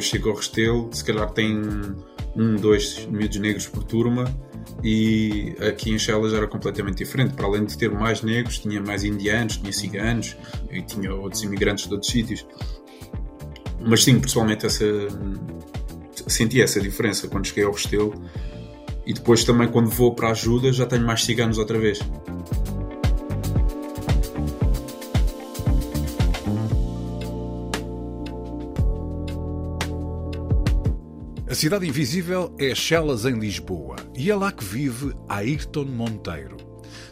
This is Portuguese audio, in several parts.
Chego ao Restelo, se calhar tem um, dois miúdos negros por turma e aqui em Chelas era completamente diferente. Para além de ter mais negros, tinha mais indianos, tinha ciganos e tinha outros imigrantes de outros sítios. Mas sim, pessoalmente essa, senti essa diferença quando cheguei ao Restelo e depois também quando vou para a ajuda já tenho mais ciganos outra vez. A Cidade Invisível é Chelas em Lisboa e é lá que vive Ayrton Monteiro.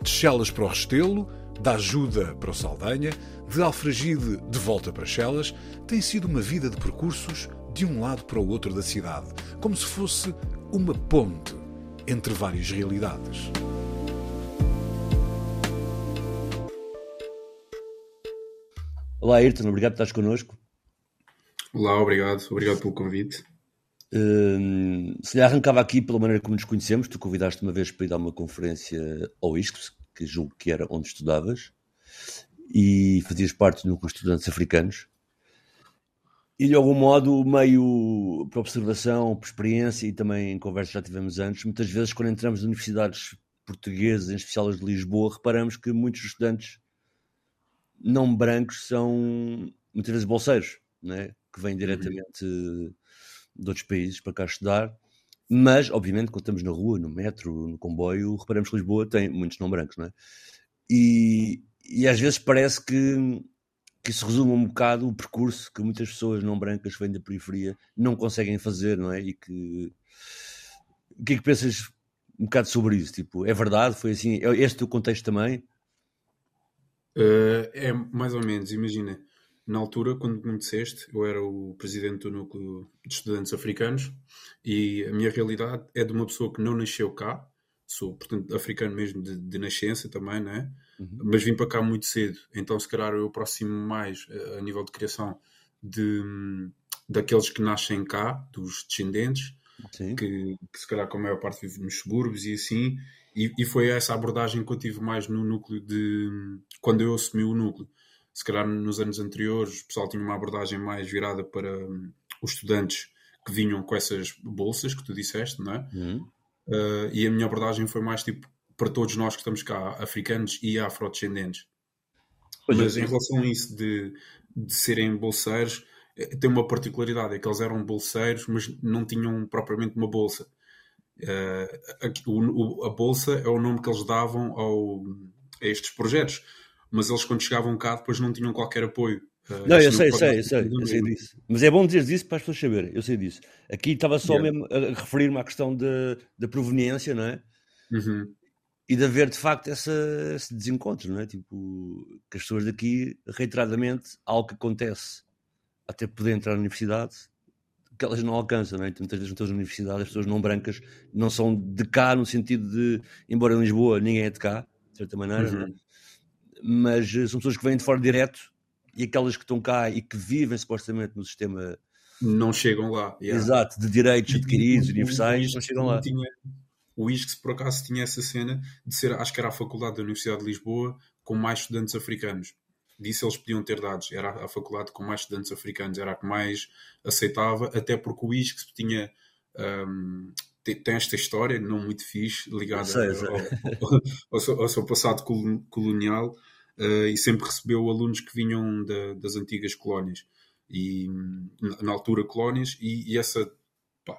De Chelas para o Restelo, da ajuda para o Saldanha, de Alfragide de volta para Chelas, tem sido uma vida de percursos de um lado para o outro da cidade, como se fosse uma ponte entre várias realidades. Olá, Ayrton, obrigado por estás connosco. Olá, obrigado, obrigado pelo convite. Uh, se lhe arrancava aqui pela maneira como nos conhecemos, tu convidaste uma vez para ir dar uma conferência ao ISCS, que julgo que era onde estudavas, e fazias parte do núcleo de estudantes africanos. E de algum modo, meio por observação, por experiência e também em conversa que já tivemos antes, muitas vezes quando entramos em universidades portuguesas, em especial as de Lisboa, reparamos que muitos estudantes não brancos são muitas vezes bolseiros, né? que vêm diretamente de outros países para cá estudar. Mas, obviamente, quando estamos na rua, no metro, no comboio, reparamos que Lisboa tem muitos não brancos, não é? E, e às vezes parece que, que isso resume um bocado o percurso que muitas pessoas não brancas vêm da periferia não conseguem fazer, não é? E que. O que é que pensas um bocado sobre isso? Tipo, é verdade? Foi assim? É este o contexto também? Uh, é mais ou menos, imagina na altura, quando me disseste, eu era o presidente do núcleo de estudantes africanos e a minha realidade é de uma pessoa que não nasceu cá, sou, portanto, africano mesmo de, de nascença também, né? Uhum. Mas vim para cá muito cedo, então se calhar eu aproximo mais a, a nível de criação de, daqueles que nascem cá, dos descendentes, que, que, se calhar com a maior parte vive nos subúrbios e assim, e, e foi essa abordagem que eu tive mais no núcleo de quando eu assumi o núcleo se calhar nos anos anteriores o pessoal tinha uma abordagem mais virada para hum, os estudantes que vinham com essas bolsas que tu disseste, não é? Uhum. Uh, e a minha abordagem foi mais tipo para todos nós que estamos cá, africanos e afrodescendentes. Pois Mas é. em relação a isso de, de serem bolseiros, eh, tem uma particularidade, é que eles eram bolseiros, mas não tinham propriamente uma bolsa. Uh, a, o, a bolsa é o nome que eles davam ao, a estes projetos mas eles quando chegavam cá depois não tinham qualquer apoio. Uh, não, eu sei, não sei, eu sei, eu sei disso. Mas é bom dizer isso para as pessoas saberem, eu sei disso. Aqui estava só yeah. mesmo a referir-me à questão da proveniência, não é? Uhum. E de haver de facto essa, esse desencontro, não é? Tipo, que as pessoas daqui, reiteradamente, algo que acontece até poder entrar na universidade, que elas não alcançam, não é? Então, muitas vezes nas universidades as pessoas não brancas não são de cá, no sentido de, embora em Lisboa ninguém é de cá, de certa maneira, uhum. não é? Mas eh, são pessoas que vêm de fora direto e aquelas que estão cá e que vivem supostamente no sistema não chegam lá. Yeah. Exato, de direitos adquiridos, universais, não chegam lá. Tinha, o ISCS, por acaso, tinha essa cena de ser, acho que era a Faculdade da Universidade de Lisboa com mais estudantes africanos. Disso eles podiam ter dados. Era a faculdade com mais estudantes africanos, era a que mais aceitava, até porque o ISCS tinha. Um, tem esta história não muito fixe ligada sei, sei. Ao, ao, ao, seu, ao, seu, passado colonial uh, e sempre recebeu alunos que vinham da, das antigas colónias. E na altura colónias e, e essa pá,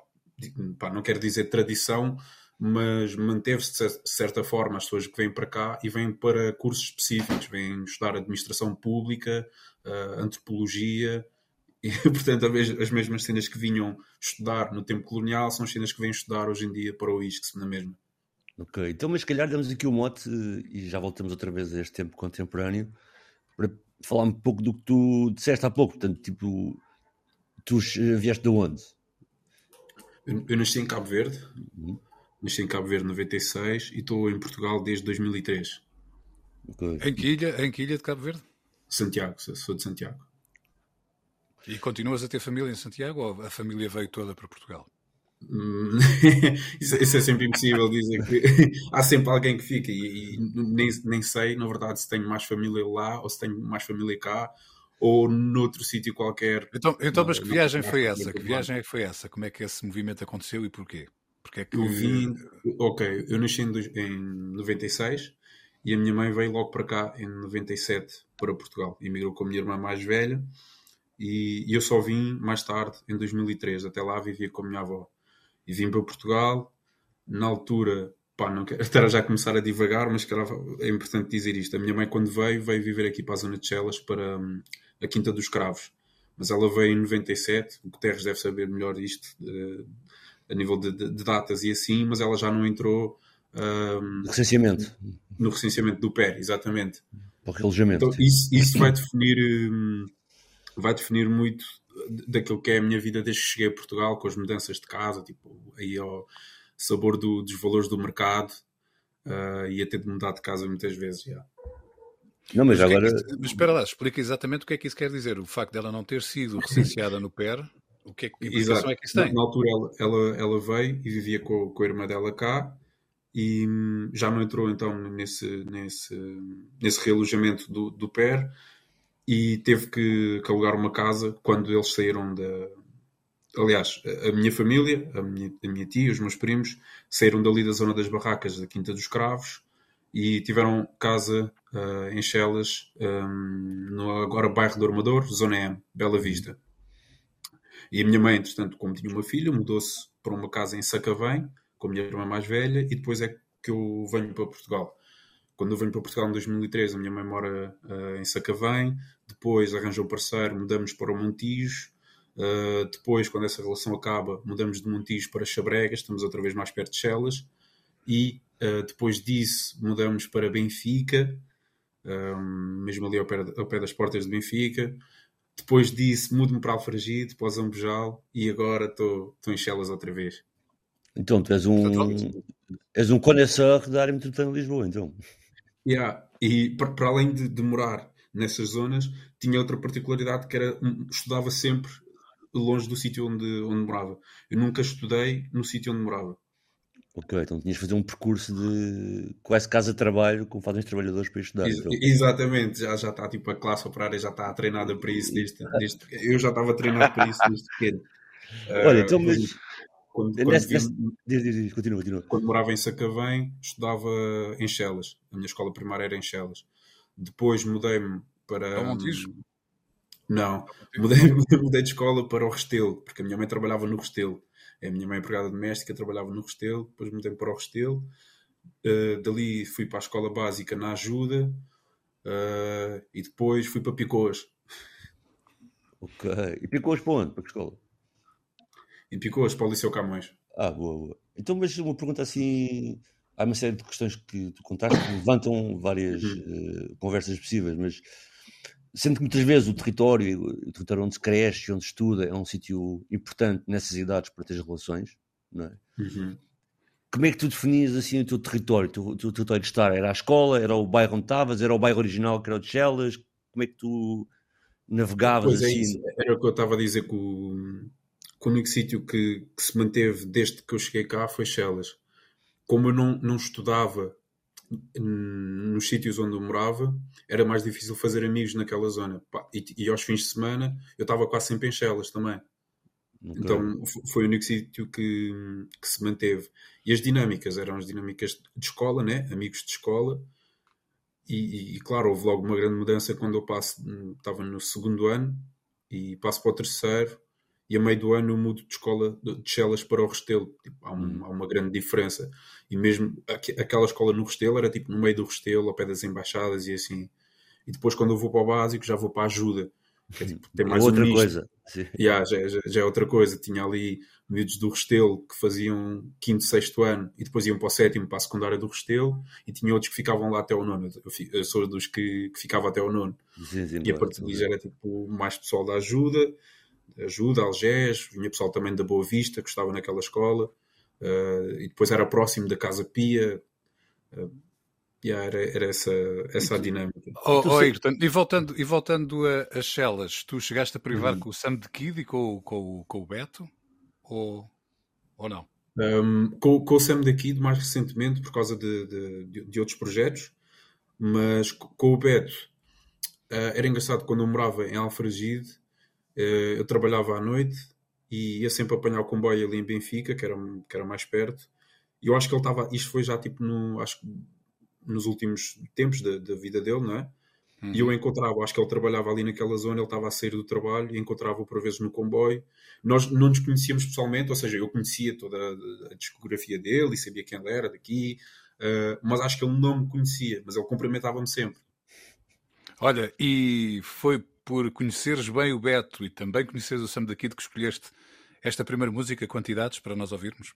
pá, não quero dizer tradição mas manteve-se de certa forma as pessoas que vêm para cá e vêm para cursos específicos vêm estudar administração pública uh, antropologia e portanto as mesmas cenas que vinham estudar no tempo colonial são as cenas que vêm estudar hoje em dia para o ISCS na mesma Ok, então, mas se calhar damos aqui o mote e já voltamos outra vez a este tempo contemporâneo para falar um pouco do que tu disseste há pouco. Portanto, tipo, Tu eh, vieste de onde? Eu, eu nasci em Cabo Verde. Uhum. Nasci em Cabo Verde em 96 e estou em Portugal desde 2003. Okay. Em, que ilha, em que ilha de Cabo Verde? Santiago, sou de Santiago. E continuas a ter família em Santiago ou a família veio toda para Portugal? Hum, isso, isso, é sempre impossível dizer que há sempre alguém que fica e, e, nem, nem sei, na verdade, se tenho mais família lá ou se tenho mais família cá ou noutro sítio qualquer. Então, então mas que viagem foi essa? Que viagem é que foi essa? Como é que esse movimento aconteceu e porquê? Porque é que... Eu vim, ok, eu nasci em, em 96 e a minha mãe veio logo para cá em 97 para Portugal. Emigrou com a minha irmã mais velha e, e eu só vim mais tarde, em 2003. Até lá vivia com a minha avó. E vim para Portugal. Na altura, pá, não quero estar já a começar a divagar, mas é importante dizer isto. A minha mãe, quando veio, veio viver aqui para a zona de Chelas, para hum, a Quinta dos Cravos. Mas ela veio em 97, o Guterres deve saber melhor isto, a nível de, de, de, datas e assim, mas ela já não entrou. Um, recenseamento. No recenseamento do PER, exatamente. Para o relojamento. Então, isso, isso vai definir. Um, vai definir muito daquilo que é a minha vida desde que cheguei a Portugal, com as mudanças de casa, tipo, aí ao sabor do, dos valores do mercado, uh, e a ter de mudar de casa muitas vezes, já. Não, mas, mas agora... É que, mas espera lá, explica exatamente o que é que isso quer dizer. O facto dela não ter sido recenseada no PER, o que é que, Exato. é que isso tem? Na, na altura ela, ela, ela, veio e vivia com, com a irmã dela cá, e hum, já não entrou então nesse, nesse, nesse realojamento do, do PER, e teve que, que alugar uma casa quando eles saíram da. Aliás, a minha família, a minha, a minha tia, os meus primos, saíram dali da zona das barracas da Quinta dos Cravos e tiveram casa uh, em Chelas, um, no agora bairro do Armador, Zona M, Bela Vista. E a minha mãe, entretanto, como tinha uma filha, mudou-se para uma casa em Sacavém, com a minha irmã mais velha, e depois é que eu venho para Portugal. Quando eu venho para Portugal em 2013, a minha mãe mora uh, em Sacavém, depois arranjou um parceiro, mudamos para o Montijo, uh, depois, quando essa relação acaba, mudamos de Montijo para Chabregas, estamos outra vez mais perto de Chelas, e uh, depois disso mudamos para Benfica, um, mesmo ali ao pé, ao pé, das portas de Benfica. Depois disso, mudo-me para Alfragide, para Zambojal, e agora estou em Chelas outra vez. Então, tu és um, és um conhecedor da área metropolitana de Lisboa, então. Yeah. E para, além de demorar nessas zonas, tinha outra particularidade que era hum, estudava sempre longe do sítio onde, onde morava. Eu nunca estudei no sítio onde morava. Ok, então tinhas de fazer um percurso de quase casa-trabalho, como fazem os trabalhadores para estudar. Ex então. Exatamente, já, já está tipo a classe operária já está treinada para isso desde, desde eu já estava treinado para isso desde pequeno. Olha, então mas quando, quando, nesse, nesse... Diz, diz, diz, continua, continua. quando morava em Sacavém, estudava em Chelas. A minha escola primária era em Chelas. Depois mudei-me para. Ao Montijo? Não, mudei, mudei de escola para o Restelo, porque a minha mãe trabalhava no Restelo. A minha mãe, empregada doméstica, trabalhava no Restelo. Depois mudei-me para o Restelo. Uh, dali fui para a escola básica na Ajuda. Uh, e depois fui para Picoas. Ok. E Picoas para onde? Para que escola? E picou as para o Liceu Camões. Ah, boa, boa. Então, mas uma pergunta assim. Há uma série de questões que tu contaste que levantam várias uh, conversas possíveis, mas sendo que muitas vezes o território, o território onde se cresce, onde se estuda, é um sítio importante nessas idades para ter relações, não é? Uhum. Como é que tu definias assim o teu território? O teu, território de estar? Era a escola? Era o bairro onde estavas? Era o bairro original que era o de Chelas? Como é que tu navegavas pois é assim? É isso. Era o que eu estava a dizer que o, que o único sítio que, que, se manteve desde que eu cheguei cá foi Chelas. Como eu não, não estudava nos sítios onde eu morava, era mais difícil fazer amigos naquela zona. E, e aos fins de semana eu estava quase sempre em Chelas também. Okay. Então foi o único sítio que, que se manteve. E as dinâmicas eram as dinâmicas de escola, né? amigos de escola. E, e, claro, houve logo uma grande mudança quando eu passo, estava no segundo ano e passo para o terceiro e a meio do ano eu mudo de escola de Chelas para o Restelo. Tipo, há, um, hum. há, uma grande diferença. E mesmo aquela escola no Restelo era tipo no meio do Restelo, ao pé das embaixadas e assim. E depois quando eu vou para o básico já vou para a ajuda. Que é, tipo, tem mais outra um coisa. Yeah, já, já, já, é outra coisa. Tinha ali miúdos do Restelo que faziam quinto, sexto ano e depois iam para o sétimo, para a secundária do Restelo e tinha outros que ficavam lá até o nono. Eu, eu sou dos que, que ficava até o nono. Sim, sim, e a partir já era tipo mais pessoal da ajuda Ajuda, Algés, vinha pessoal também da Boa Vista, que estava naquela escola, uh, e depois era próximo da Casa Pia. Uh, yeah, era, era essa, essa a dinâmica. Oh, oh, Ayrton, e voltando, e voltando a, as celas, tu chegaste a privar uhum. com o Sam de Kid e com, com, com o Beto? Ou, ou não? Um, com, com o Sam da Kid, mais recentemente, por causa de, de, de outros projetos, mas com o Beto uh, era engraçado quando eu morava em Alfragide, eu trabalhava à noite e ia sempre apanhar o comboio ali em Benfica, que era, que era mais perto, e eu acho que ele estava, isto foi já tipo no, acho nos últimos tempos da, da vida dele, não é? Uhum. E eu encontrava, acho que ele trabalhava ali naquela zona, ele estava a sair do trabalho e encontrava-o por vezes no comboio. Nós não nos conhecíamos pessoalmente, ou seja, eu conhecia toda a, a discografia dele e sabia quem ele era daqui, uh, mas acho que ele não me conhecia, mas ele cumprimentava-me sempre. Olha, e foi por conheceres bem o Beto e também conheceres o Sam da Kid que escolheste esta primeira música, Quantidades, para nós ouvirmos?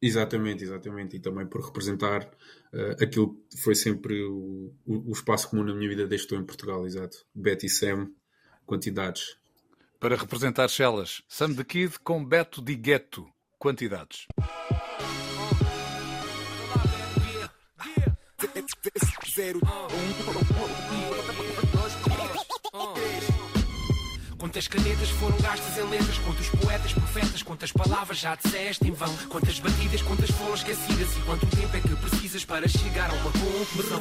Exatamente, exatamente. E também por representar uh, aquilo que foi sempre o, o, o, espaço comum na minha vida desde que estou em Portugal, exato. Betty Sam, quantidades. Para representar Chelas, Sam the Kid com Beto Di Ghetto, quantidades. Zero. Quantas canetas foram gastas em letras? Quantos poetas, profetas, quantas palavras já disseste em vão? Quantas batidas, quantas foram esquecidas? E quanto tempo é que precisas para chegar a uma conclusão?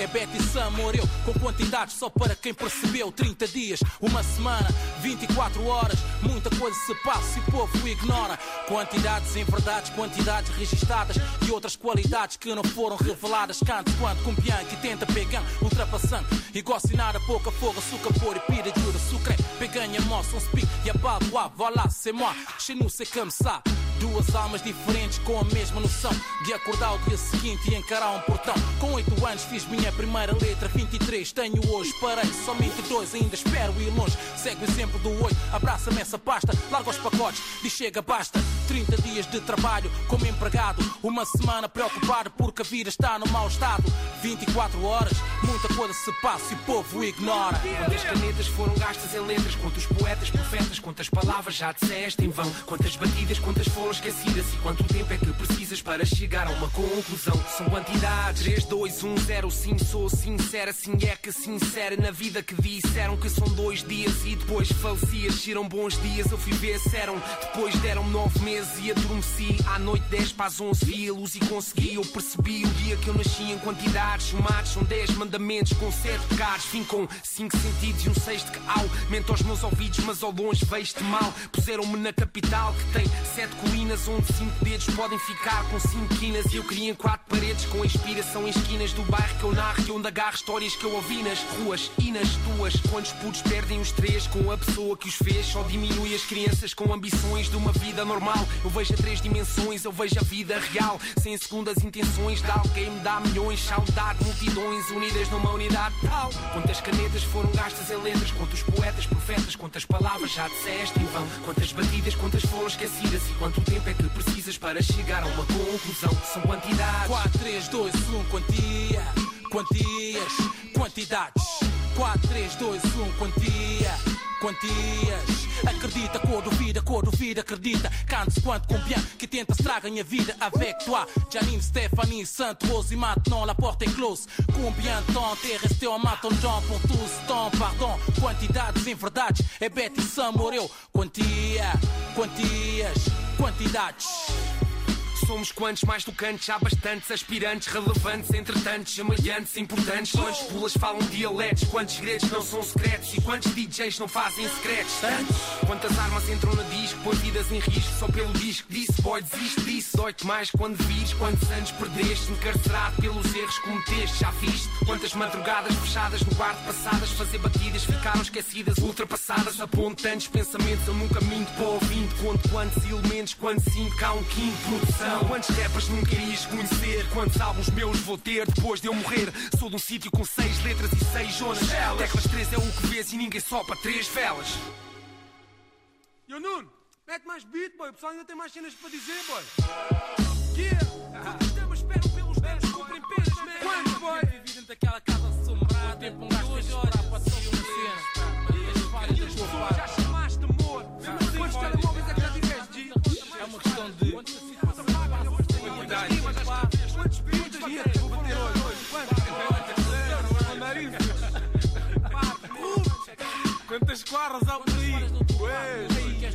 É Betty Sam morreu com quantidades só para quem percebeu. 30 dias, uma semana, 24 horas. Muita coisa se passa e o povo ignora. Quantidades em verdades, quantidades registadas e outras qualidades que não foram reveladas. Canto quanto com Bianchi tenta pegar, ultrapassando. Igual se nada, pouca fogo, açúcar, por e pira ajuda sucré. Peganha, moça, on speak, y'a pas de voilà, c'est moi. Chez nous, c'est comme ça. Duas almas diferentes com a mesma noção de acordar o dia seguinte e encarar um portão. Com oito anos fiz minha primeira letra, 23 tenho hoje, parei somente dois, ainda espero ir longe. Segue o exemplo do oito, abraça-me essa pasta, larga os pacotes, diz chega, basta. 30 dias de trabalho como empregado, uma semana preocupado porque a vida está no mau estado. 24 horas, muita coisa se passa e o povo ignora. Quantas canetas foram gastas em letras, quantos poetas, profetas, quantas palavras já disseste em vão, quantas batidas, quantas foram esquecidas e quanto tempo é que precisas para chegar a uma conclusão? São quantidades. 3, 2, 1, 0, sim, sou sincera, sim é que sincera na vida que disseram que são dois dias e depois faleci. Agiram bons dias, eu fui ver, disseram. Depois deram nove meses e adormeci. À noite 10 para as 11 vi a luz e consegui. Eu percebi o dia que eu nasci em quantidades. Somados são 10 mandamentos com 7 pecados. Vim com 5 sentidos e um sexto que aumenta aos meus ouvidos, mas ao longe vejo-te mal. Puseram-me na capital que tem 7 colinas onde cinco dedos podem ficar com cinco quinas. E eu queria em quatro paredes com inspiração em esquinas do bairro que eu narro e onde agarro histórias que eu ouvi nas ruas e nas tuas. Quantos putos perdem os três com a pessoa que os fez? Só diminui as crianças com ambições de uma vida normal. Eu vejo a três dimensões, eu vejo a vida real, sem segundas intenções de alguém me dá milhões. Saudade, multidões unidas numa unidade tal. Quantas canetas foram gastas em letras? Quantos poetas, profetas, quantas palavras já disseste em vão? Quantas batidas, quantas foram esquecidas e quanto tempo é que precisas para chegar a uma conclusão? São quantidades. 4, 3, 2, 1, quantia. Quantias, quantidades. 4, 3, 2, 1, quantia. Quantias. Acredita, cor duvida, cor duvida, acredita. Cantes quanto combien que tenta estragar minha vida avec toi. Janine, Stéphanie, Sainte Rose et maintenant la porte est close. Combien de temps t'es resté en m'attendant pour tout ce? Pardon, quantidades em verdades. É Betty Sam morreu. Quantia, quantias, quantidades. Somos quantos mais tocantes, há bastantes aspirantes, relevantes, entretantos, semelhantes, importantes. Quantos pulas falam dialetos, quantos segredos não são secretos e quantos DJs não fazem secretos? Tantos. Quantas armas entram na disco, vidas em risco só pelo disco. Disse, boy, desiste disso. Dói-te mais quando vires, quantos anos perdeste, encarcerado pelos erros que cometeste, já viste? Quantas madrugadas fechadas no quarto passadas, fazer batidas ficaram esquecidas, ultrapassadas, apontantes pensamentos, eu nunca minto para ouvinte. Conto quantos elementos, quando sinto cá um quinto produção. Quantos rappers nunca irias conhecer? Quantos álbuns meus vou ter depois de eu morrer? Sou de um sítio com seis letras e seis zonas. Teclas três é o que vês e ninguém sopa três velas. Yo Nuno, mete mais beat, boy. O pessoal ainda tem mais cenas para dizer, boy. Yeah! Os temas esperam pelos dedos, cumprem penas, man. Quantos, boy? Dentro daquela Quantas há por aí? Ué,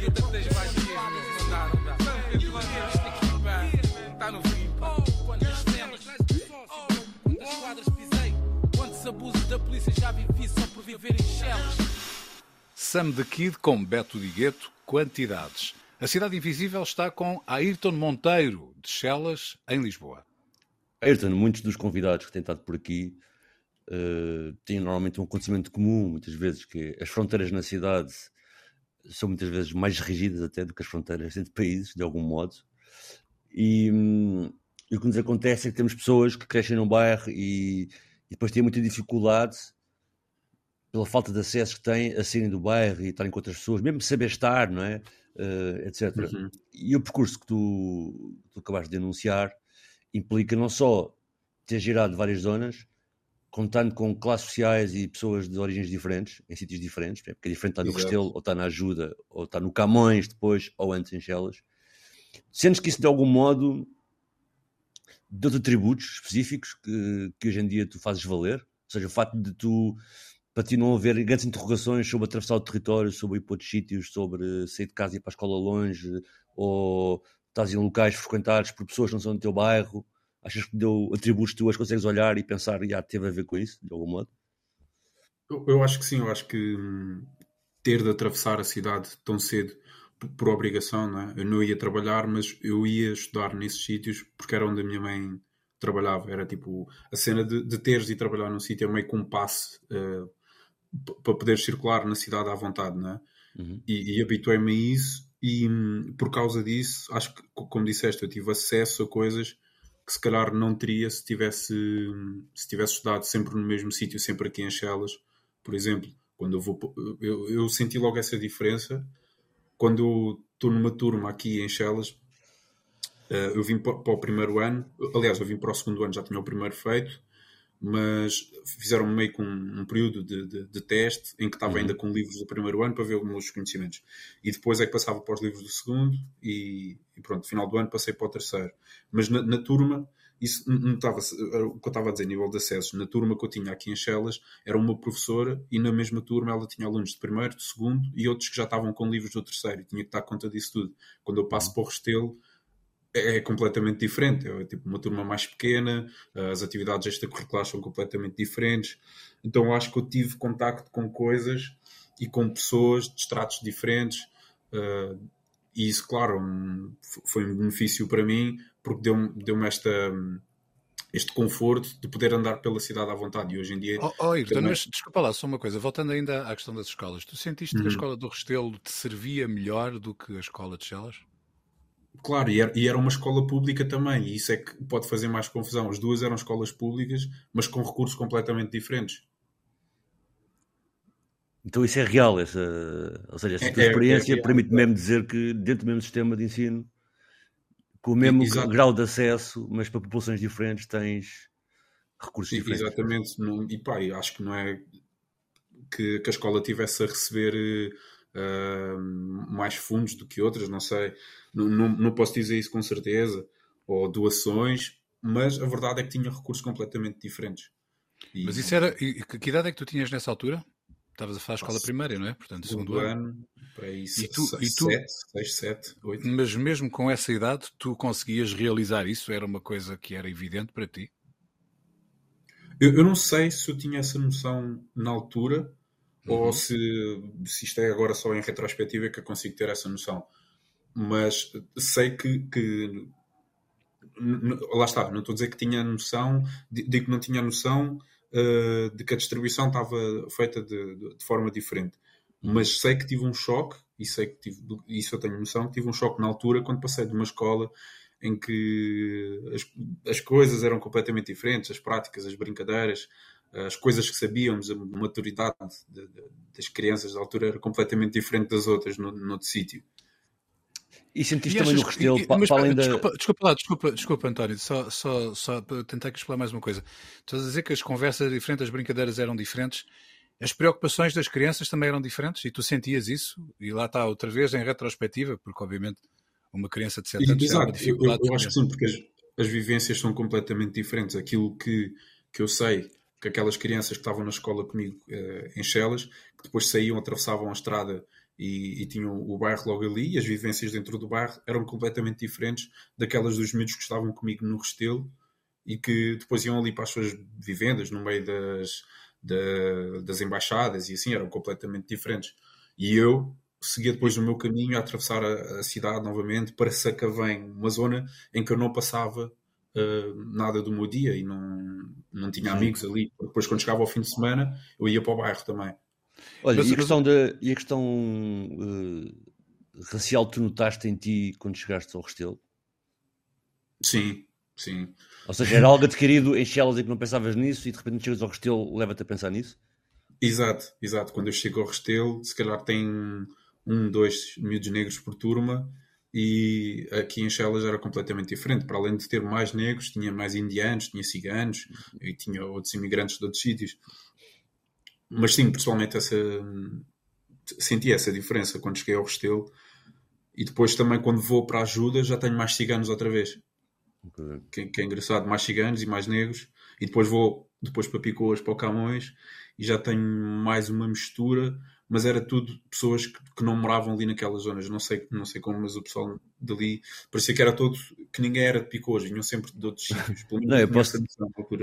eu tanto das baixinhas, não dá, não dá. Isto aqui, pá, está no fim, pá. Quantas cenas, quantas quadras pisei, quantos abusos da polícia já vivi só por viver em chelas. Sam the Kid com Beto de Gueto, quantidades. A Cidade Invisível está com Ayrton Monteiro, de Chelas, em Lisboa. Ayrton, muitos dos convidados que têm estado por aqui uh, têm normalmente um acontecimento comum, muitas vezes, que as fronteiras na cidade são muitas vezes mais rígidas até do que as fronteiras entre países, de algum modo. E, hum, e o que nos acontece é que temos pessoas que crescem num bairro e, e depois têm muita dificuldade pela falta de acesso que têm a saírem do bairro e estarem com outras pessoas, mesmo saber estar, não é? Uh, etc. Uhum. E o percurso que tu, tu acabaste de denunciar implica não só ter girado várias zonas, contando com classes sociais e pessoas de origens diferentes, em sítios diferentes, porque é diferente estar no Exato. Restelo, ou estar na Ajuda, ou estar no Camões depois, ou antes em Chelas. Sentes que isso de algum modo deu-te atributos específicos que, que hoje em dia tu fazes valer? Ou seja, o facto de tu para ti não haver grandes interrogações sobre atravessar o território, sobre ir para outros sítios, sobre sair de casa e ir para a escola longe, ou estás em locais frequentados por pessoas que não são do teu bairro, achas que deu atributos tuas, consegues olhar e pensar, já teve a ver com isso, de algum modo? Eu, eu acho que sim, eu acho que hum, ter de atravessar a cidade tão cedo por, por obrigação, não é? eu não ia trabalhar, mas eu ia estudar nesses sítios porque era onde a minha mãe trabalhava. Era tipo a cena de, de teres de trabalhar num sítio é meio que um passe uh, para poder circular na cidade à vontade, não é? Uhum. E, e habituei-me a isso e hum, por causa disso, acho que, como disseste, eu tive acesso a coisas que se calhar não teria se tivesse, se tivesse estudado sempre no mesmo sítio, sempre aqui em Chelas, por exemplo. Quando eu vou, eu, eu senti logo essa diferença quando estou numa turma aqui em Chelas. Uh, eu vim para o primeiro ano, aliás, eu vim para o segundo ano, já tinha o primeiro feito, mas fizeram meio com um, um período de, de, de, teste em que estava uhum. ainda com livros do primeiro ano para ver alguns conhecimentos. E depois é que passava para os livros do segundo e, e pronto, final do ano passei para o terceiro. Mas na, na turma, isso não estava, o que eu estava a dizer, nível de acessos, na turma que eu tinha aqui em Chelas, era uma professora e na mesma turma ela tinha alunos de primeiro, de segundo e outros que já estavam com livros do terceiro e tinha que dar conta disso tudo. Quando eu passo uhum. para o Restelo, é, é completamente diferente. É tipo uma turma mais pequena, as atividades extracurriculares são completamente diferentes. Então acho que eu tive contacto com coisas e com pessoas de estratos diferentes. Uh, e isso, claro, um, foi um benefício para mim, porque deu-me deu esta, este conforto de poder andar pela cidade à vontade. E hoje em dia. Oh, oh Ayrton, também... mas desculpa lá, só uma coisa, voltando ainda à questão das escolas, tu sentiste uhum. que a uhum. escola do Restelo te servia melhor do que a escola de Chelas? Claro, e era, e era, uma escola pública também, e isso é que pode fazer mais confusão. As duas eram escolas públicas, mas com recursos completamente diferentes. Então isso é real, essa, ou seja, essa é, tua experiência é, é permite mesmo dizer que dentro do mesmo sistema de ensino, com o mesmo Exato. grau de acesso, mas para populações diferentes, tens recursos diferentes. Exatamente, não, e pá, acho que não é que, que a escola tivesse a receber uh, mais fundos do que outras, não sei, não, não, não, posso dizer isso com certeza, ou doações, mas a verdade é que tinha recursos completamente diferentes. E, mas isso era. E, que idade é que tu tinhas nessa altura? Estavas a fazer a escola primária, não é? Portanto, segundo, ano. para aí, e tu, e tu, 7, 6, 7, 8. Mas mesmo com essa idade, tu conseguias realizar isso? Era uma coisa que era evidente para ti? Eu, eu não sei se eu tinha essa noção na altura, Uhum. Ou se, se isto é agora só em retrospectiva é que eu consigo ter essa noção. Mas sei que, que lá está, não estou a dizer que tinha noção, digo que não tinha noção uh, de que a distribuição estava feita de, de, de, forma diferente. Mas sei que tive um choque, e sei que tive, isso eu tenho noção, que tive um choque na altura quando passei de uma escola em que as, as coisas eram completamente diferentes, as práticas, as brincadeiras, as coisas que sabíamos, a maturidade de, de, das crianças da altura era completamente diferente das outras no, no outro sítio. E sentiste também no Restelo, para, para além da... Desculpa, desculpa, desculpa, desculpa, António, só, só, só para tentar explicar mais uma coisa. Estás a dizer que as conversas eram diferentes, as brincadeiras eram diferentes, as preocupações das crianças também eram diferentes e tu sentias isso? E lá está, outra vez, em retrospectiva, porque obviamente uma criança de 7 anos Exato. tem uma dificuldade. Eu, eu acho que sim, porque as, as vivências são completamente diferentes. Aquilo que, que eu sei, que aquelas crianças que estavam na escola comigo uh, em Chelas, que depois saíam, atravessavam a estrada e, e, tinham o bairro logo ali, e as vivências dentro do bairro eram completamente diferentes daquelas dos miúdos que estavam comigo no Restelo e que depois iam ali para as suas vivendas, no meio das, da, das embaixadas e assim, eram completamente diferentes. E eu seguia depois o meu caminho a atravessar a, a cidade novamente para Sacavém, uma zona em que eu não passava uh, nada do meu dia e não, não tinha Sim. amigos ali. Depois, quando chegava ao fim de semana, eu ia para o bairro também. Olha, mas, e, a questão de, e a questão uh, racial tu notaste em ti quando chegaste ao Restelo? Sim, sim. Ou seja, era algo adquirido em Chelas e que não pensavas nisso e de repente chegas ao Restelo leva-te a pensar nisso? Exato, exato. Quando eu chego ao Restelo, se calhar tem um, dois miúdos negros por turma e aqui em Chelas era completamente diferente. Para além de ter mais negros, tinha mais indianos, tinha ciganos e tinha outros imigrantes de outros sítios. Mas sim, pessoalmente essa, senti essa diferença quando cheguei ao Restelo e depois também quando vou para a ajuda já tenho mais ciganos outra vez. Okay. Que, que, é engraçado, mais ciganos e mais negros. E depois vou depois para Picoas, para o Camões e já tenho mais uma mistura mas era tudo pessoas que, que, não moravam ali naquelas zonas. Não sei, não sei como, mas o pessoal dali parecia que era todo, que ninguém era de Picôs, vinham sempre de outros sítios. não, eu posso,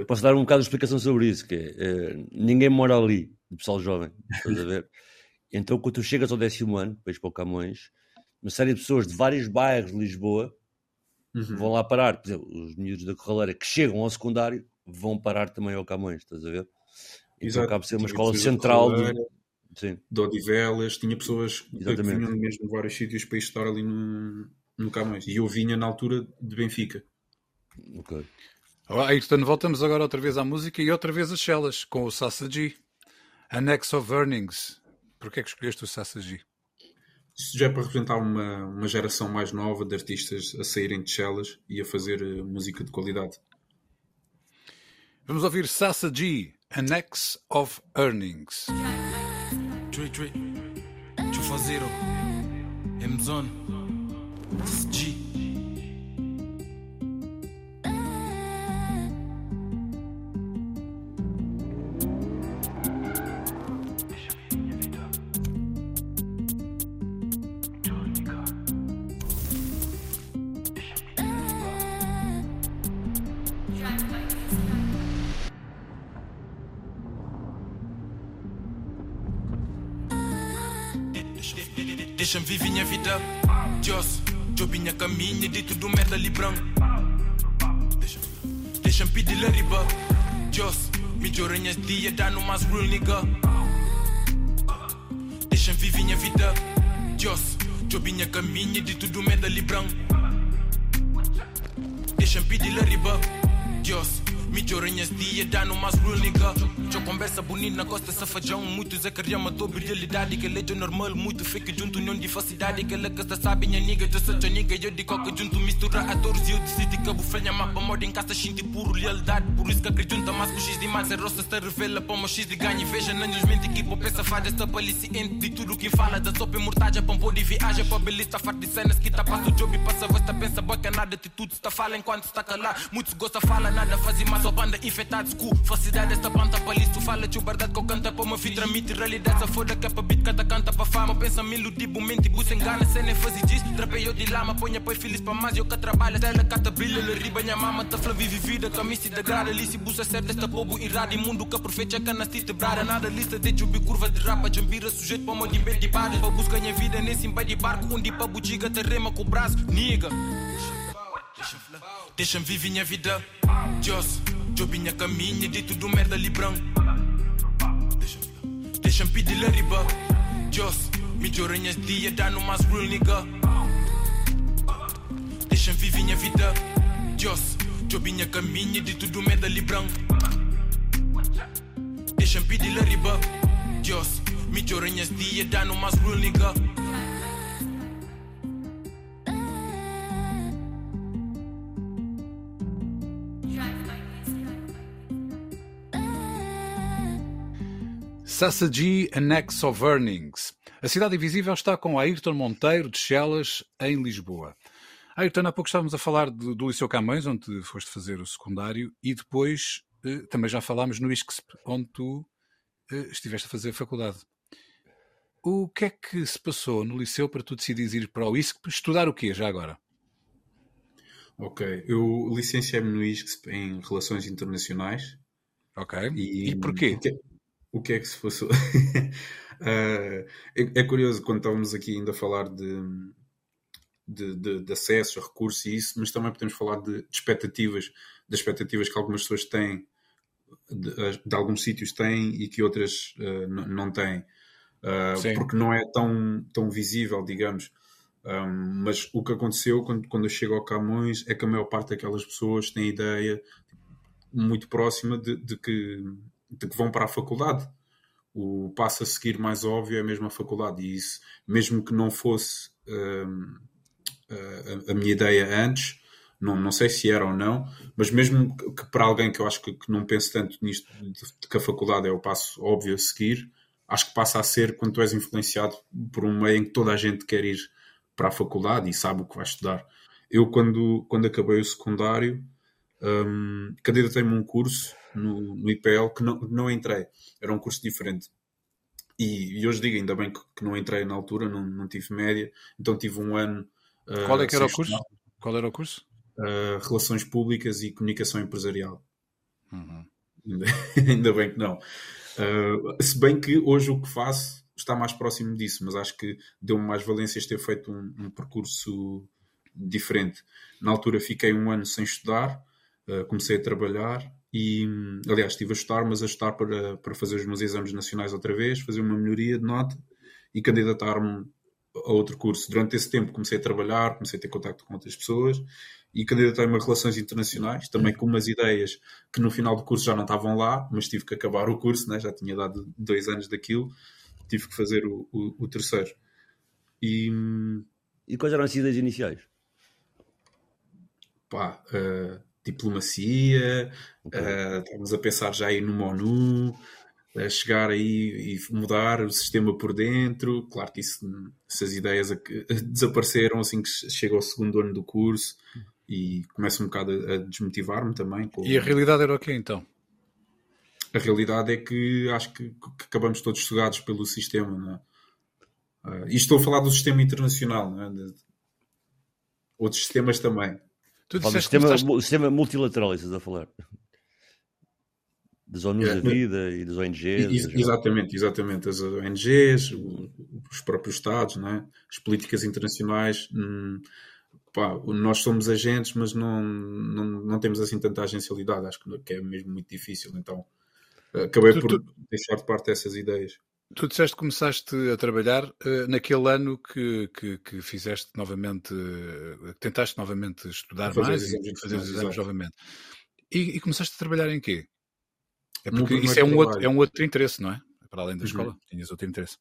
posso, dar um bocado de explicação sobre isso, que é, é ninguém mora ali, o pessoal jovem, estás a ver? então, quando tu chegas ao décimo ano, depois para o Camões, uma série de pessoas de vários bairros de Lisboa uhum. vão lá parar. Por exemplo, os miúdos da Corraleira que chegam ao secundário vão parar também ao Camões, estás a ver? Então Exato. acaba por ser uma escola central de, Sim. de Odivelas, tinha pessoas Exatamente. que vinham mesmo de vários sítios para estar ali no, no Camões. E eu vinha na altura de Benfica. Ok. Olá, Ayrton, voltamos agora outra vez à música e outra vez às Chelas, com o Sassa G. Annex of Earnings. Porquê é que escolheste o Sassa G? Isto já é para representar uma, uma geração mais nova de artistas a saírem de Chelas e a fazer uh, música de qualidade. Vamos ouvir Sassa G, Annex of Earnings. Tree tree. Two for zero. M zone. G. Deixa-me viver minha vida. Deus, Jobinha caminha de tudo merda librão. Deixa-me deixa pedir la riba. Deus, me joranhas dia dá no mais real nigga. Deixa-me viver minha vida. Deus, Jobinha caminha de tudo merda librão. Deixa-me pedir la riba. Deus, Melhoranhas dia, dá no mais real nigga. Já conversa bonita na costa safadão. Muitos a querer matou realidade. Que leio normal, muito fake junto, não de falsidade. Que ela casta sabe, minha nigga, eu sou nigga. Eu de coca junto, mistura atores e eu decidi que a bufalha mapa moda em casa, xinte puro lealdade. Por isso que acredita mais com X de mais. A roça se revela uma X de ganho. Veja, não nos mente que pô pensa fada. Esta paliciente de tudo que fala. Da sopa mortaja, pão de viagem. Para belista, farto de cenas que tá passa o job e passa. Você pensa, boa que nada, atitude está fala enquanto está calar. Muitos gosta fala, nada faz mais só banda infectados com falsidade. Esta planta para listo fala de verdade que eu canta para uma fita mito realidade. Essa foda que é para beat, cada canta para fama. Pensa melodia, mente, bus engana, cena faz diz. Trapei eu de lama, ponha põe feliz para mais. Eu que trabalho, ela cata brilha, ela riba, minha mama, tá flá, vive vida, camisa da grada. Alice, busa certa, esta bobo irado. Imundo que profeta, que nasciste brada. Nada lista de jubi, curva de rapa, jambira, sujeito para uma de bem de bares. Para buscar minha vida nesse embate de barco, onde para budiga, terrema com o braço, niga. Deixa-me viver minha vida, Deus. Jobinha caminha de tudo merda librão. Deixa-me deixa pedir la riba. Jos, me joranhas dia dá no mais real nigga. Deixa-me viver minha vida. Jos, Jobinha caminha de tudo merda librão. Deixa-me pedir la riba. Jos, me joranhas dia dá no mais real nigga. Sassagi Annex of Earnings. A Cidade Invisível está com Ayrton Monteiro de Chelas, em Lisboa. Ayrton, há pouco estávamos a falar de, do Liceu Camões, onde foste fazer o secundário, e depois eh, também já falámos no ISCSP, onde tu eh, estiveste a fazer a faculdade. O que é que se passou no liceu para tu decidires ir para o ISCP estudar o quê já agora? Ok, eu licenciei-me no ISCSP em Relações Internacionais. Ok, e, e porquê? O que, é, o que, é que se passou? uh, é, é, curioso, quando estávamos aqui ainda a falar de, de, de, de acesso a recursos e isso, mas também podemos falar de, de expectativas, das expectativas que algumas pessoas têm, de, de alguns sítios têm e que outras uh, não têm. Uh, porque não é tão, tão visível, digamos. Um, mas o que aconteceu quando, quando eu chego ao Camões é que a maior parte daquelas pessoas tem ideia muito próxima de, de, que, de que vão para a faculdade. O passo a seguir mais óbvio é mesmo a faculdade. E isso, mesmo que não fosse um, a, a, minha ideia antes, não, não sei se era ou não, mas mesmo que, que para alguém que eu acho que, que não pense tanto nisto, de, de, que a faculdade é o passo óbvio a seguir, acho que passa a ser quando tu és influenciado por um meio em que toda a gente quer ir para a faculdade e sabe o que vai estudar. Eu, quando, quando acabei o secundário, um, candidatei-me a um curso no, no, IPL que não, não entrei. Era um curso diferente. E, e hoje digo, ainda bem que, que, não entrei na altura, não, não tive média, então tive um ano. Uh, Qual é que era o curso? Qual era o curso? Uh, Relações Públicas e Comunicação Empresarial. Uhum. Ainda, ainda, bem que não. Uh, se bem que hoje o que faço está mais próximo disso, mas acho que deu-me mais valências ter feito um, um, percurso diferente. Na altura fiquei um ano sem estudar, uh, comecei a trabalhar e, aliás, estive a estudar, mas a estudar para, para fazer os meus exames nacionais outra vez, fazer uma melhoria de nota e candidatar-me a outro curso. Durante esse tempo comecei a trabalhar, comecei a ter contato com outras pessoas e candidatei-me a Relações Internacionais, também com umas ideias que no final do curso já não estavam lá, mas tive que acabar o curso, né? já tinha dado dois anos daquilo, tive que fazer o, o, o terceiro. E, e quais eram as ideias iniciais? Pá, uh, diplomacia, okay. uh, estávamos a pensar já aí no ONU, a chegar aí e mudar o sistema por dentro. Claro que isso, essas ideias desapareceram assim que chega ao segundo ano do curso e começa um bocado a, desmotivar-me também. Com... E a realidade era o quê então? A realidade é que acho que, que acabamos todos sugados pelo sistema. É? Uh, e estou a falar do sistema internacional, é? de, outros sistemas também. Tu o sistema, o sistema multilateral, estás a falar das ONUs é, da vida e das ONGs. Ex exatamente, exatamente. As ONGs, os próprios Estados, né? as políticas internacionais. Hum, pá, nós somos agentes, mas não, não, não temos assim tanta agencialidade. Acho que é mesmo muito difícil. Então acabei tu, por tu, deixar de parte essas ideias. Tu disseste que começaste a trabalhar uh, naquele ano que, que, que fizeste novamente, uh, tentaste novamente estudar mais e fazer os exames novamente. E, e começaste a trabalhar em quê? É porque isso é um, outro, é um outro interesse, não é? Para além da uhum. escola, tinhas outro interesse.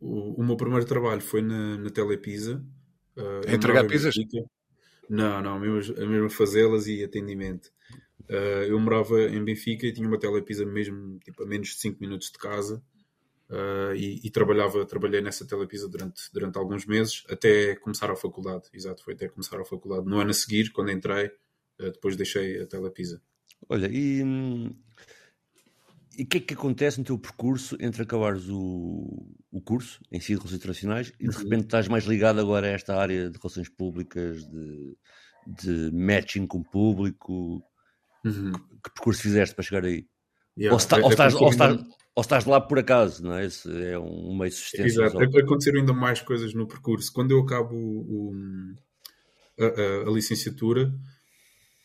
O, o, meu primeiro trabalho foi na, na Telepisa. Uh, entregar pizzas? Não, não, mesmo, mesmo fazê-las e atendimento. Uh, eu morava em Benfica e tinha uma telepisa mesmo tipo, a menos de 5 minutos de casa. Uh, e, e, trabalhava, trabalhei nessa telepisa durante, durante alguns meses, até começar a faculdade. Exato, foi até começar a faculdade. No ano a seguir, quando entrei, uh, depois deixei a telepisa. Olha, e hum, e o que é que acontece no teu percurso entre acabares o, o curso em si de Relações Internacionais e de uhum. repente estás mais ligado agora a esta área de relações públicas, de, de matching com o público? Uhum. Que, que, percurso fizeste para chegar aí? Yeah, ou, está, ou, estás, ou, estás, ou, estás, lá por acaso, não é? Esse é um de sustentação. Exato, aconteceram ainda mais coisas no percurso. Quando eu acabo o, a, a, a licenciatura,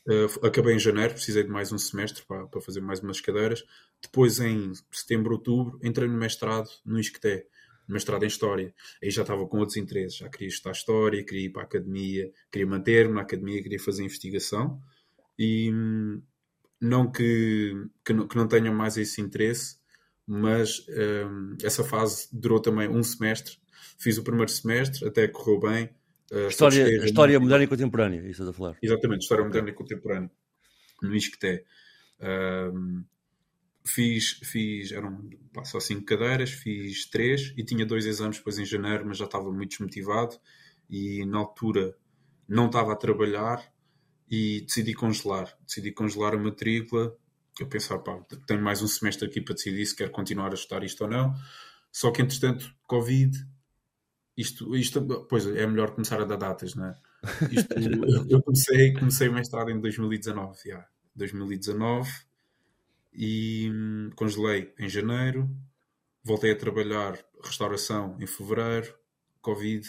Uh, acabei em janeiro, precisei de mais um semestre para, para, fazer mais umas cadeiras. Depois, em setembro, outubro, entrei no mestrado no ISCTE, mestrado em História. Aí já estava com outros interesses. Já queria estudar História, queria ir para a academia, queria manter-me na academia, queria fazer investigação. E hum, não que, que, não, que não tenha mais esse interesse, mas um, essa fase durou também um semestre. Fiz o primeiro semestre, até correu bem Uh, história história moderna e contemporânea, isso estás a falar. Exatamente, história moderna e contemporânea. No ISCTE. Uh, fiz, fiz, eram pá, só cinco cadeiras, fiz três e tinha dois exames depois em janeiro, mas já estava muito desmotivado. E na altura não estava a trabalhar e decidi congelar. Decidi congelar a matrícula. Eu pensar, pá, tenho mais um semestre aqui para decidir se quero continuar a estudar isto ou não. Só que, entretanto, Covid, isto, isto pois é melhor começar a dar datas, não é? Isto, eu comecei, comecei o mestrado em 2019, já. 2019 e hum, congelei em janeiro, voltei a trabalhar restauração em fevereiro, Covid,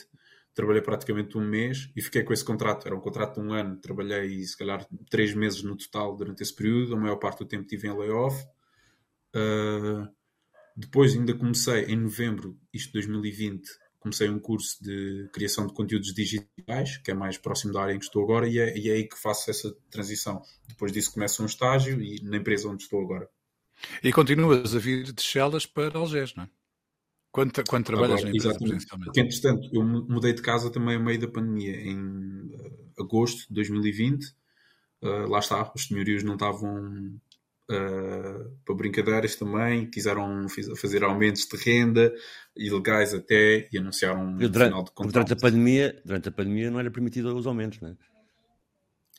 trabalhei praticamente um mês e fiquei com esse contrato. Era um contrato de um ano, trabalhei se calhar três meses no total durante esse período, a maior parte do tempo estive em layoff. Uh, depois ainda comecei em novembro, isto de 2020, comecei um curso de criação de conteúdos digitais, que é mais próximo da área em que estou agora, e é, e é aí que faço essa transição. Depois disso começo um estágio e na empresa onde estou agora. E continuas a vir de Chelas para Algés, não é? Quando, quando trabalhas agora, na empresa presencialmente? Porque, entretanto, eu mudei de casa também a meio da pandemia, em uh, agosto de 2020. Uh, eh, lá está, os senhorios não estavam uh, para brincadeiras também, quiseram fazer aumentos de renda, ilegais até, e anunciaram um durante, final de contrato. Durante a, pandemia, durante a pandemia não era permitido os aumentos, não é?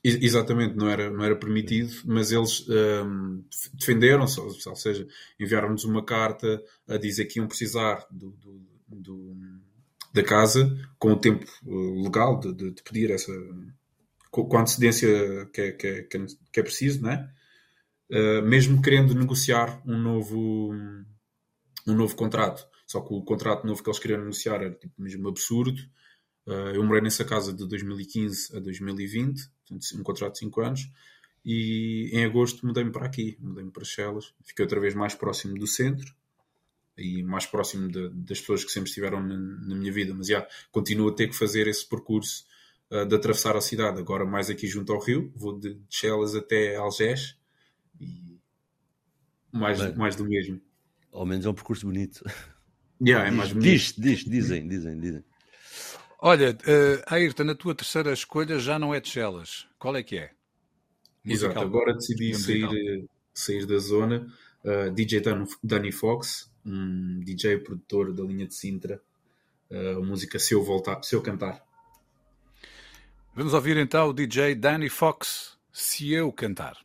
Exatamente, não era, não era permitido, mas eles um, defenderam-se, ou seja, enviaram-nos uma carta a dizer que iam precisar do, do, do, da casa com o tempo uh, legal de, de, de pedir essa. com a antecedência que é, que é, que é preciso, não é? Uh, mesmo querendo negociar um novo, um novo contrato. Só que o contrato novo que eles queriam negociar era tipo, mesmo absurdo. Uh, eu morei nessa casa de 2015 a 2020, portanto, um contrato de 5 anos, e em agosto mudei-me para aqui, mudei-me para Chelas. Fiquei outra vez mais próximo do centro e mais próximo de, das pessoas que sempre estiveram na, na minha vida, mas já continuo a ter que fazer esse percurso uh, de atravessar a cidade, agora mais aqui junto ao rio, vou de, de Chelas até Algés e mais, Bem, mais do mesmo. Ao menos é um percurso bonito. Yeah, é mais bonito. Diz, diz, dizem, dizem, dizem. Olha, uh, Ayrton, a tua terceira escolha já não é de Chelas. Qual é que é? Musical. Exato, agora decidi sair, sair da zona. Uh, DJ Danny Fox, um DJ produtor da linha de Sintra. Uh, música Se Eu Voltar, Se Eu Cantar. Vamos ouvir então o DJ Danny Fox, Se Eu Cantar.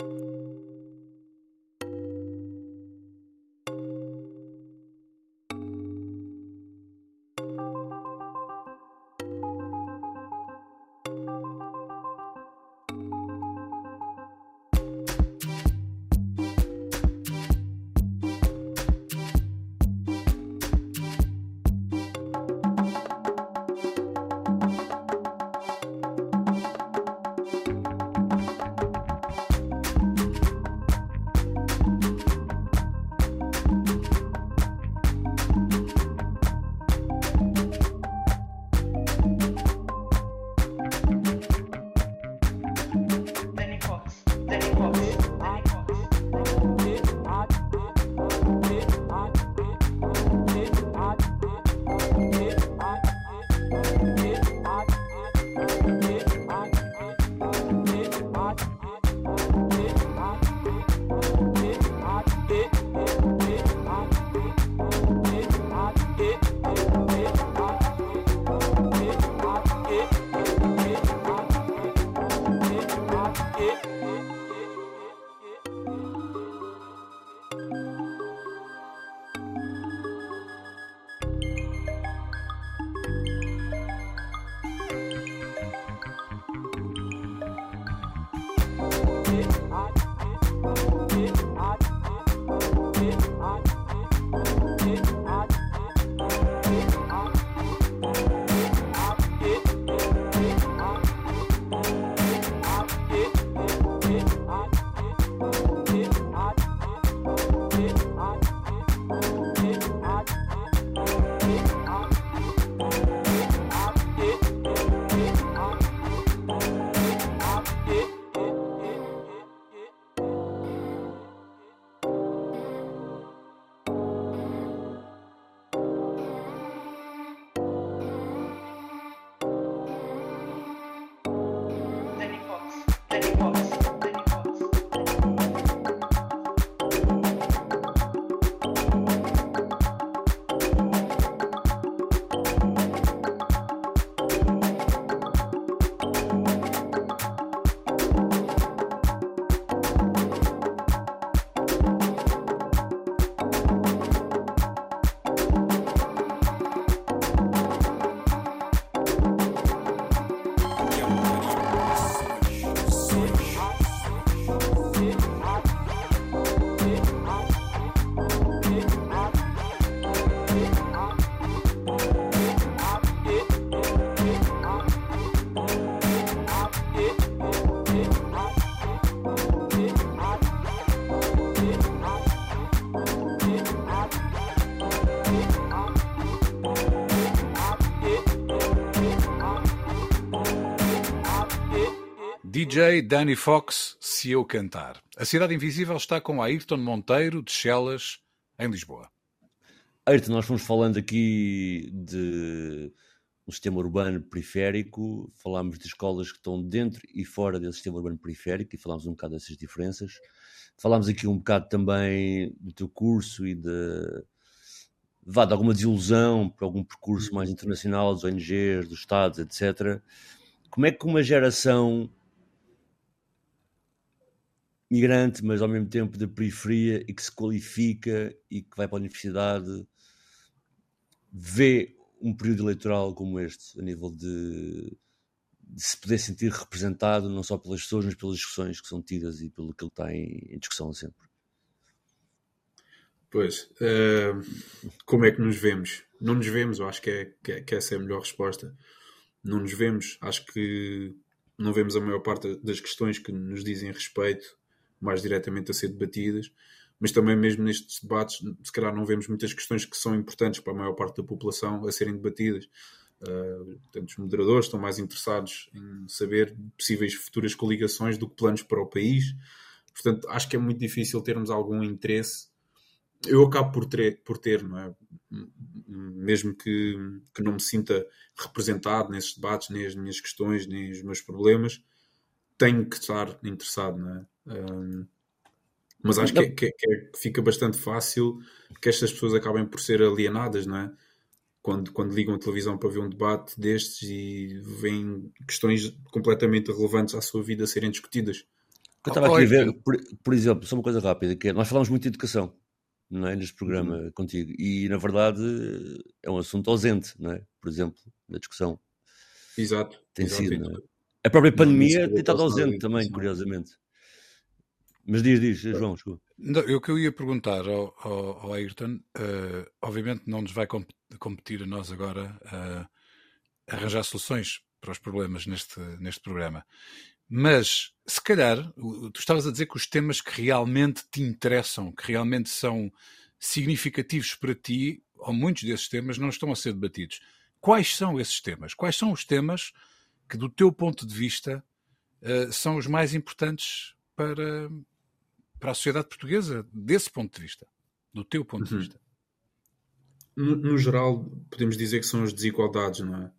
DJ Danny Fox, Se Eu Cantar. A Cidade Invisível está com Ayrton Monteiro, de Chelas, em Lisboa. Ayrton, nós fomos falando aqui de um sistema urbano periférico, falámos de escolas que estão dentro e fora desse sistema urbano periférico e falámos um bocado dessas diferenças. Falámos aqui um bocado também do teu curso e de, vá, de alguma desilusão por algum percurso mais internacional dos ONGs, dos Estados, etc. Como é que uma geração migrante, mas ao mesmo tempo de periferia e que se qualifica e que vai para a universidade, vê um período eleitoral como este, a nível de, de, se poder sentir representado não só pelas pessoas, mas pelas discussões que são tidas e pelo que ele está em, em discussão sempre. Pois, uh, como é que nos vemos? Não nos vemos, eu acho que, é, que, é, que essa é a melhor resposta. Não nos vemos, acho que não vemos a maior parte das questões que nos dizem respeito mais diretamente a ser debatidas, mas também mesmo nestes debates, se calhar não vemos muitas questões que são importantes para a maior parte da população a serem debatidas. Uh, portanto, os moderadores estão mais interessados em saber possíveis futuras coligações do que planos para o país. Portanto, acho que é muito difícil termos algum interesse. Eu acabo por ter, por ter não é? mesmo que, que não me sinta representado nesses debates, nem as minhas questões, nem os meus problemas, tenho que estar interessado, não é? Um, mas acho que, é, que, que, é, fica bastante fácil que estas pessoas acabem por ser alienadas, não é? Quando, quando ligam a televisão para ver um debate destes e veem questões completamente relevantes à sua vida serem discutidas. Eu estava aqui a ver, por, por, exemplo, só uma coisa rápida, que é, nós falamos muito de educação, não é, neste programa uhum. contigo, e na verdade é um assunto ausente, não é? Por exemplo, na discussão. Exato. Tem exato, sido, é? A própria pandemia tem estado ausente também, curiosamente. Mas diz, diz, João, chegou. o que eu ia perguntar ao, ao, ao Ayrton, uh, obviamente não nos vai competir a nós agora uh, arranjar soluções para os problemas neste, neste programa. Mas, se calhar, tu estavas a dizer que os temas que realmente te interessam, que realmente são significativos para ti, ou muitos desses temas, não estão a ser debatidos. Quais são esses temas? Quais são os temas que, do teu ponto de vista, uh, são os mais importantes para, para a sociedade portuguesa, desse ponto de vista, do teu ponto uhum. de vista? No, no, geral, podemos dizer que são as desigualdades, não é?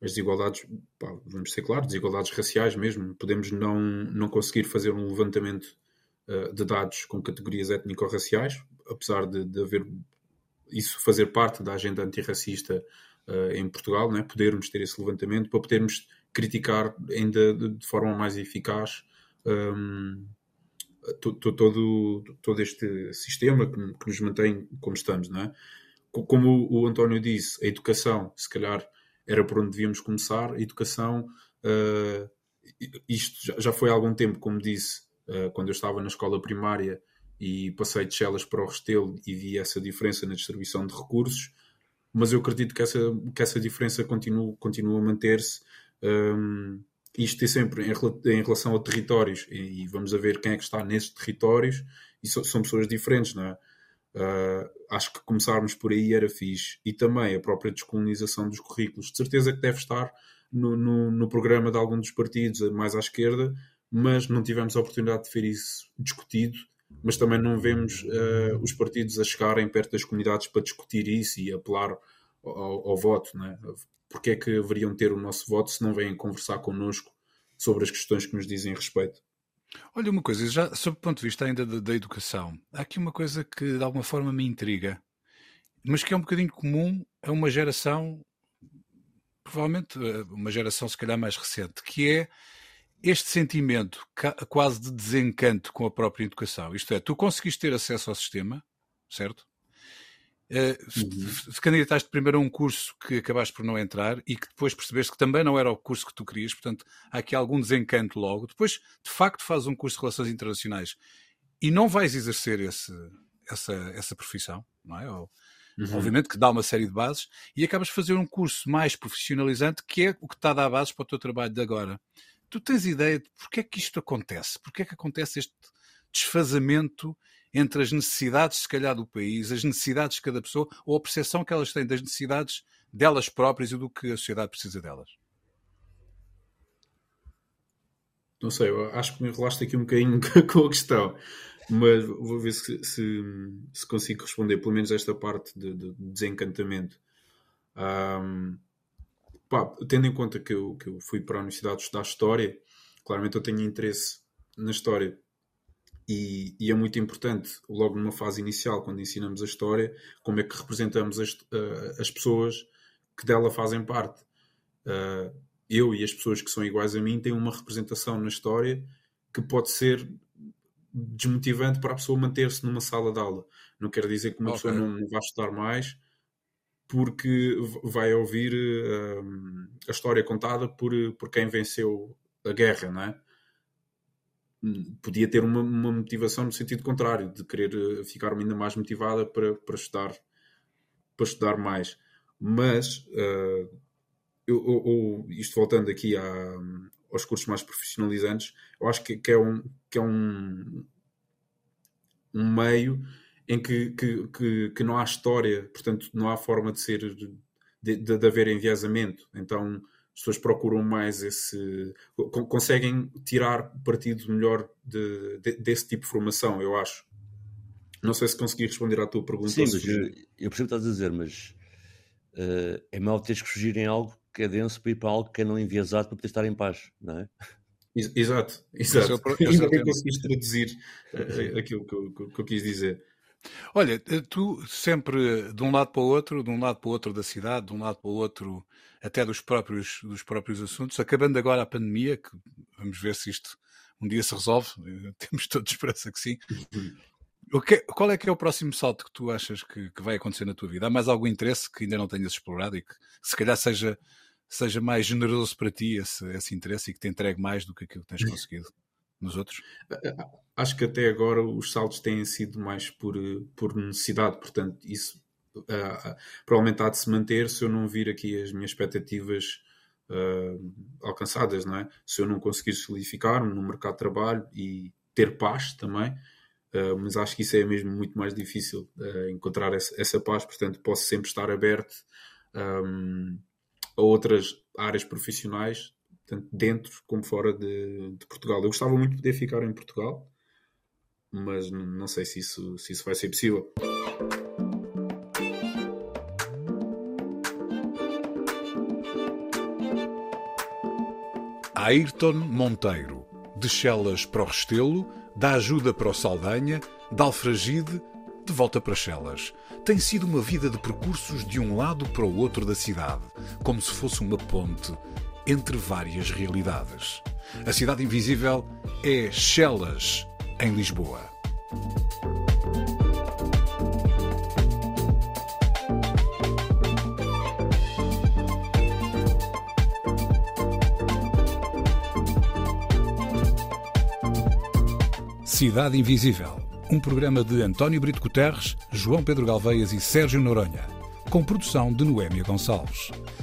As desigualdades, pá, vamos ser claros, desigualdades raciais mesmo. Podemos não, não conseguir fazer um levantamento uh, de dados com categorias étnico-raciais, apesar de, de haver isso fazer parte da agenda antirracista uh, em Portugal, não é? podermos ter esse levantamento para podermos criticar ainda de, de forma mais eficaz um, todo, todo este sistema que, que, nos mantém como estamos, não é? Como o António disse, a educação, se calhar era por onde devíamos começar. A educação, uh, isto já foi há algum tempo, como disse, uh, quando eu estava na escola primária e passei de Chelas para o Restelo e vi essa diferença na distribuição de recursos, mas eu acredito que essa, que essa diferença continua, continua a manter-se. Um, isto é sempre em, relação a territórios, e, vamos a ver quem é que está nesses territórios, e so, são pessoas diferentes, não é? Uh, acho que começarmos por aí era fixe. E também a própria descolonização dos currículos. De certeza que deve estar no, no, no programa de algum dos partidos mais à esquerda, mas não tivemos a oportunidade de ver isso discutido. Mas também não vemos uh, os partidos a chegarem perto das comunidades para discutir isso e apelar ao, ao voto. Não é? Porque é que haveriam ter o nosso voto se não vêm conversar connosco sobre as questões que nos dizem respeito? Olha, uma coisa, já sob o ponto de vista ainda da, da, educação, há aqui uma coisa que de alguma forma me intriga, mas que é um bocadinho comum a uma geração, provavelmente eh, uma geração se calhar mais recente, que é este sentimento quase de desencanto com a própria educação. Isto é, tu conseguiste ter acesso ao sistema, certo? Uh, uhum. Candidataste primeiro a um curso que acabaste por não entrar e que depois percebeste que também não era o curso que tu querias, portanto há aqui algum desencanto logo. Depois, de facto, fazes um curso de Relações Internacionais e não vais exercer esse, essa, essa profissão, não é? Ou, uhum. Obviamente que dá uma série de bases e acabas de fazer um curso mais profissionalizante que é o que está a dar bases para o teu trabalho de agora. Tu tens ideia de porque é que isto acontece? Porque é que acontece este desfazamento entre as necessidades, se calhar, do país, as necessidades de cada pessoa, ou a percepção que elas têm das necessidades delas próprias e do que a sociedade precisa delas? não sei, acho que me enrolaste aqui um bocadinho com a questão, mas vou ver se, se, se consigo responder, pelo menos esta parte de, de desencantamento. Um, pá, tendo em conta que eu, que eu fui para a Universidade estudar História, claramente eu tenho interesse na História e, e, é muito importante, logo numa fase inicial, quando ensinamos a História, como é que representamos as, uh, as pessoas que dela fazem parte. Uh, eu e as pessoas que são iguais a mim têm uma representação na História que pode ser desmotivante para a pessoa manter-se numa sala de aula. Não quer dizer que uma okay. pessoa não, vá estudar mais porque vai ouvir uh, a história contada por, por quem venceu a guerra, não é? Podia ter uma, uma motivação no sentido contrário, de querer eh, ficar ainda mais motivada para, para, estudar, para estudar mais. Mas, uh, eu, eu, isto voltando aqui à, aos cursos mais profissionalizantes, eu acho que, que é um, que é um, um meio em que, que, que, que, não há história, portanto, não há forma de ser, de, de, de haver enviesamento. Então, as pessoas procuram mais esse. conseguem tirar partido melhor de, de, desse tipo de formação, eu acho. Não sei se consegui responder à tua pergunta. Sim, mas eu, eu percebo o que estás a dizer, mas uh, é mau teres que fugir em algo que é denso para ir para algo que é não enviesado para poder estar em paz, não é? Exato, exato. Ainda bem conseguiste traduzir uh, aquilo que eu, que eu quis dizer. Olha, eh, tu sempre de um lado para o outro, de um lado para o outro da cidade, de um lado para o outro até dos próprios, dos próprios assuntos, acabando agora a pandemia, que vamos ver se isto um dia se resolve, eh, temos todos esperança que sim. O que, qual é que é o próximo salto que tu achas que, que, vai acontecer na tua vida? Há mais algum interesse que ainda não tenhas explorado e que se calhar seja, seja mais generoso para ti esse, esse interesse e que te entregue mais do que aquilo que tens conseguido nos outros? acho que até agora os saltos têm sido mais por, por necessidade, portanto, isso uh, provavelmente há de se manter se eu não vir aqui as minhas expectativas uh, alcançadas, não é? Se eu não conseguir solidificar-me no mercado de trabalho e ter paz também, uh, mas acho que isso é mesmo muito mais difícil encontrar essa, essa, paz, portanto, posso sempre estar aberto um, a outras áreas profissionais tanto dentro como fora de, de, Portugal. Eu gostava muito de poder ficar em Portugal, mas não sei se isso, se isso vai ser possível. Ayrton Monteiro, de Chelas para o Restelo, da ajuda para o Saldanha, da Alfragide, de volta para Chelas. Tem sido uma vida de percursos de um lado para o outro da cidade, como se fosse uma ponte entre várias realidades. A cidade invisível é Chelas, em Lisboa. Cidade Invisível, um programa de António Brito Guterres, João Pedro Galveias e Sérgio Noronha, com produção de Noémia Gonçalves.